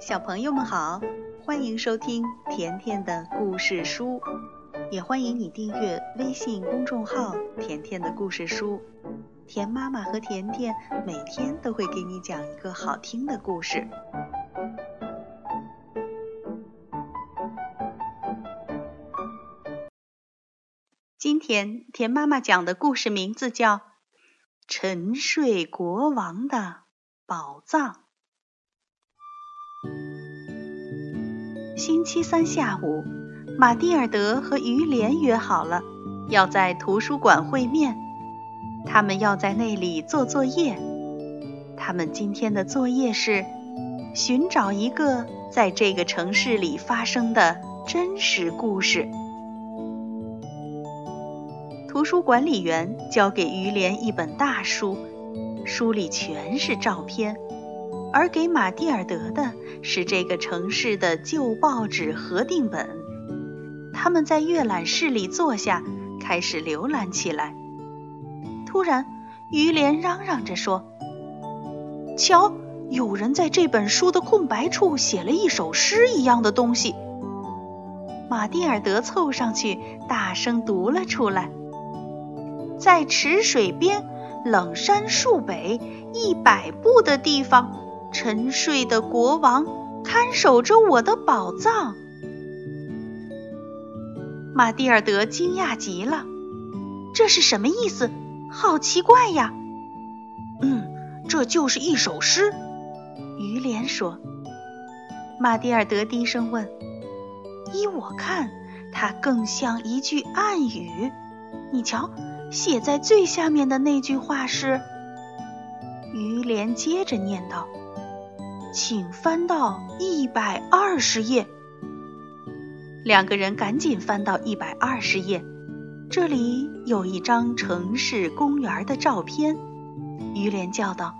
小朋友们好，欢迎收听甜甜的故事书，也欢迎你订阅微信公众号“甜甜的故事书”。甜妈妈和甜甜每天都会给你讲一个好听的故事。今天甜妈妈讲的故事名字叫《沉睡国王的宝藏》。星期三下午，马蒂尔德和于连约好了，要在图书馆会面。他们要在那里做作业。他们今天的作业是寻找一个在这个城市里发生的真实故事。图书管理员交给于连一本大书，书里全是照片，而给马蒂尔德的是这个城市的旧报纸核定本。他们在阅览室里坐下，开始浏览起来。突然，于连嚷嚷着说：“瞧，有人在这本书的空白处写了一首诗一样的东西。”马蒂尔德凑上去，大声读了出来。在池水边，冷杉树北一百步的地方，沉睡的国王看守着我的宝藏。马蒂尔德惊讶极了，这是什么意思？好奇怪呀！嗯，这就是一首诗。于连说。马蒂尔德低声问：“依我看，它更像一句暗语。你瞧。”写在最下面的那句话是：“于连接着念道，请翻到一百二十页。”两个人赶紧翻到一百二十页，这里有一张城市公园的照片。于连叫道：“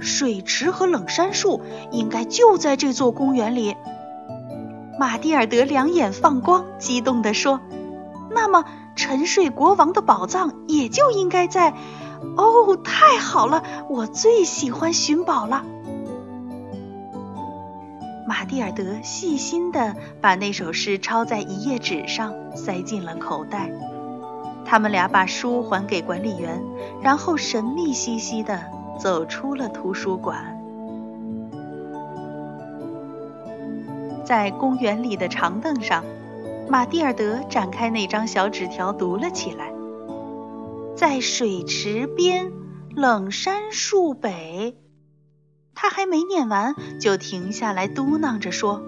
水池和冷杉树应该就在这座公园里。”马蒂尔德两眼放光，激动地说：“那么。”沉睡国王的宝藏也就应该在……哦，太好了，我最喜欢寻宝了。马蒂尔德细心地把那首诗抄在一页纸上，塞进了口袋。他们俩把书还给管理员，然后神秘兮兮地走出了图书馆。在公园里的长凳上。马蒂尔德展开那张小纸条，读了起来。在水池边，冷杉树北。他还没念完，就停下来，嘟囔着说：“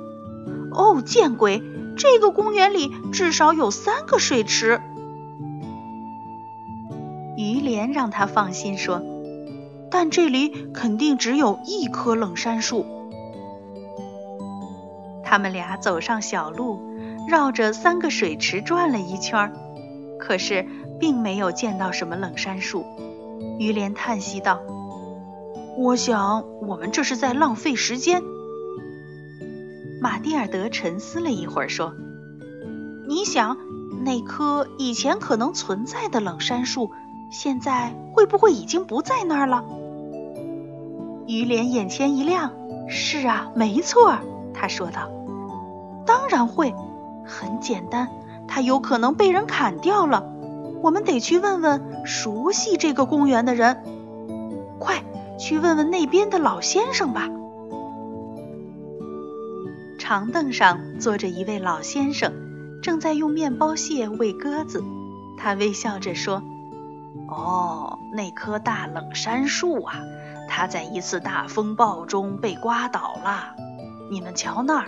哦，见鬼！这个公园里至少有三个水池。”于连让他放心说：“但这里肯定只有一棵冷杉树。”他们俩走上小路。绕着三个水池转了一圈，可是并没有见到什么冷杉树。于连叹息道：“我想我们这是在浪费时间。”马蒂尔德沉思了一会儿，说：“你想，那棵以前可能存在的冷杉树，现在会不会已经不在那儿了？”于连眼前一亮：“是啊，没错。”他说道：“当然会。”很简单，它有可能被人砍掉了。我们得去问问熟悉这个公园的人。快去问问那边的老先生吧。长凳上坐着一位老先生，正在用面包屑喂鸽子。他微笑着说：“哦，那棵大冷杉树啊，它在一次大风暴中被刮倒了。你们瞧那儿。”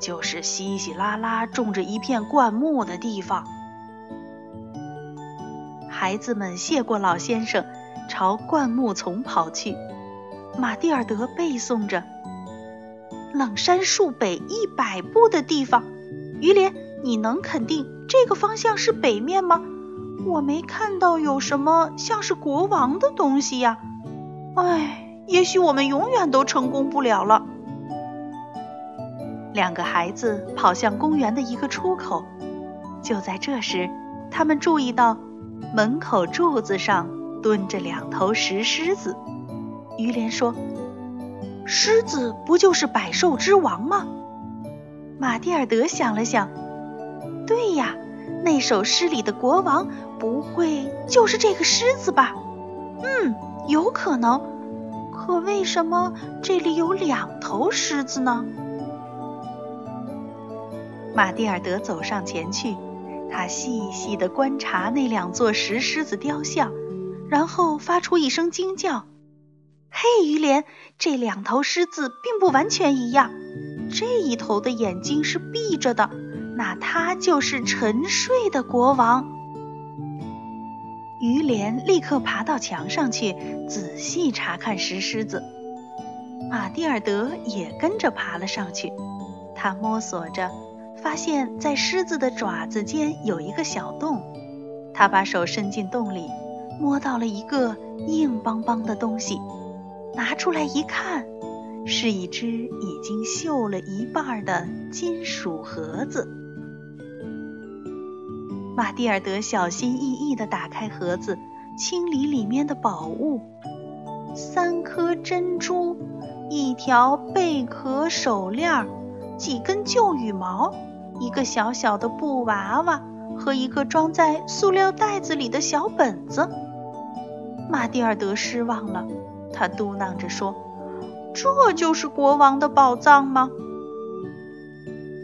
就是稀稀拉拉种着一片灌木的地方。孩子们谢过老先生，朝灌木丛跑去。马蒂尔德背诵着：“冷杉树北一百步的地方。”于连，你能肯定这个方向是北面吗？我没看到有什么像是国王的东西呀。唉，也许我们永远都成功不了了。两个孩子跑向公园的一个出口，就在这时，他们注意到门口柱子上蹲着两头石狮子。于连说：“狮子不就是百兽之王吗？马蒂尔德想了想，对呀，那首诗里的国王不会就是这个狮子吧？嗯，有可能。可为什么这里有两头狮子呢？马蒂尔德走上前去，他细细地观察那两座石狮子雕像，然后发出一声惊叫：“嘿，于连，这两头狮子并不完全一样。这一头的眼睛是闭着的，那它就是沉睡的国王。”于连立刻爬到墙上去，仔细查看石狮子。马蒂尔德也跟着爬了上去，他摸索着，发现在狮子的爪子间有一个小洞。他把手伸进洞里，摸到了一个硬邦邦的东西，拿出来一看，是一只已经锈了一半的金属盒子。马蒂尔德小心翼翼地打开盒子，清理里面的宝物：三颗珍珠，一条贝壳手链，几根旧羽毛，一个小小的布娃娃和一个装在塑料袋子里的小本子。马蒂尔德失望了，他嘟囔着说：“这就是国王的宝藏吗？”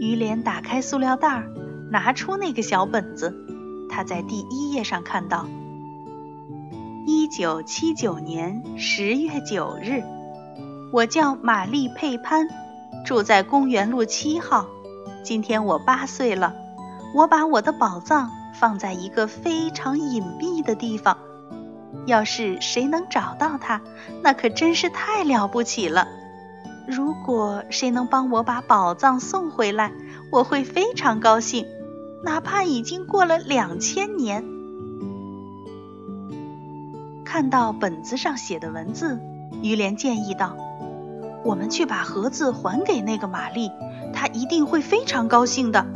于连打开塑料袋儿。拿出那个小本子，他在第一页上看到：一九七九年十月九日，我叫玛丽佩潘，住在公园路七号。今天我八岁了，我把我的宝藏放在一个非常隐蔽的地方。要是谁能找到它，那可真是太了不起了。如果谁能帮我把宝藏送回来，我会非常高兴。哪怕已经过了两千年，看到本子上写的文字，于连建议道：“我们去把盒子还给那个玛丽，她一定会非常高兴的。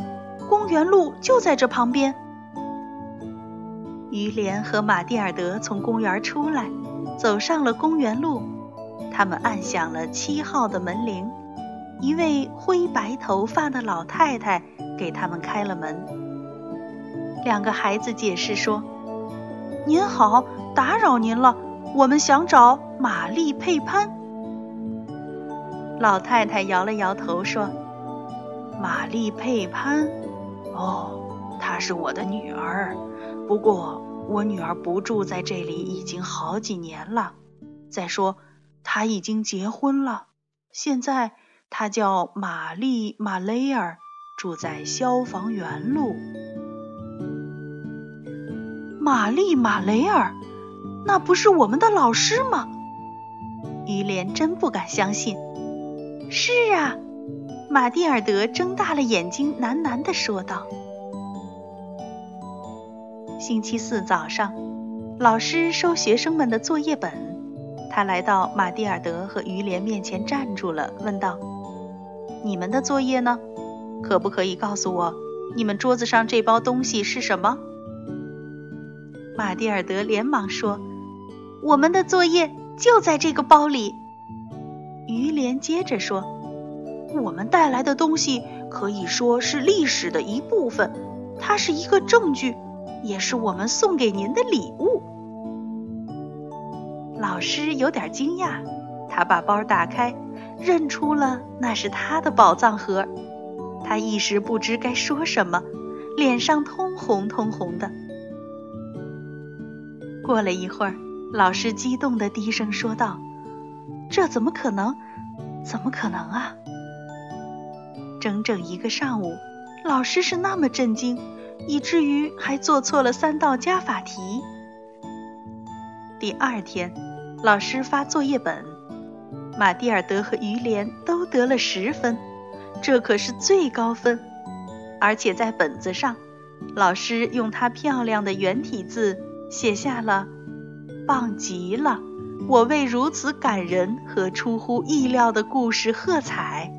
公园路就在这旁边。”于连和马蒂尔德从公园出来，走上了公园路。他们按响了七号的门铃，一位灰白头发的老太太。给他们开了门。两个孩子解释说：“您好，打扰您了，我们想找玛丽佩潘。”老太太摇了摇头说：“玛丽佩潘，哦，她是我的女儿。不过我女儿不住在这里已经好几年了。再说，她已经结婚了。现在她叫玛丽马雷尔。”住在消防员路，玛丽马雷尔，那不是我们的老师吗？于连真不敢相信。是啊，马蒂尔德睁大了眼睛，喃喃地说道。星期四早上，老师收学生们的作业本，他来到马蒂尔德和于连面前站住了，问道：“你们的作业呢？”可不可以告诉我，你们桌子上这包东西是什么？马蒂尔德连忙说：“我们的作业就在这个包里。”于连接着说：“我们带来的东西可以说是历史的一部分，它是一个证据，也是我们送给您的礼物。”老师有点惊讶，他把包打开，认出了那是他的宝藏盒。他一时不知该说什么，脸上通红通红的。过了一会儿，老师激动地低声说道：“这怎么可能？怎么可能啊！”整整一个上午，老师是那么震惊，以至于还做错了三道加法题。第二天，老师发作业本，马蒂尔德和于连都得了十分。这可是最高分，而且在本子上，老师用他漂亮的圆体字写下了“棒极了，我为如此感人和出乎意料的故事喝彩。”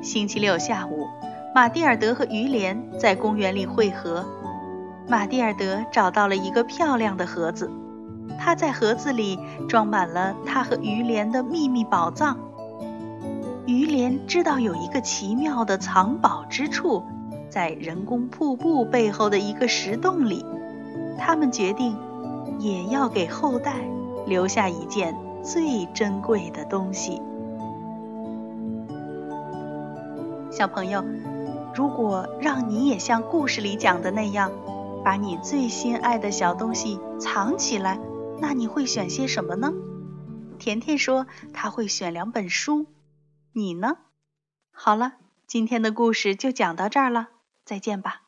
星期六下午，马蒂尔德和于连在公园里汇合。马蒂尔德找到了一个漂亮的盒子，他在盒子里装满了他和于连的秘密宝藏。于连知道有一个奇妙的藏宝之处，在人工瀑布背后的一个石洞里。他们决定，也要给后代留下一件最珍贵的东西。小朋友，如果让你也像故事里讲的那样，把你最心爱的小东西藏起来，那你会选些什么呢？甜甜说他会选两本书，你呢？好了，今天的故事就讲到这儿了，再见吧。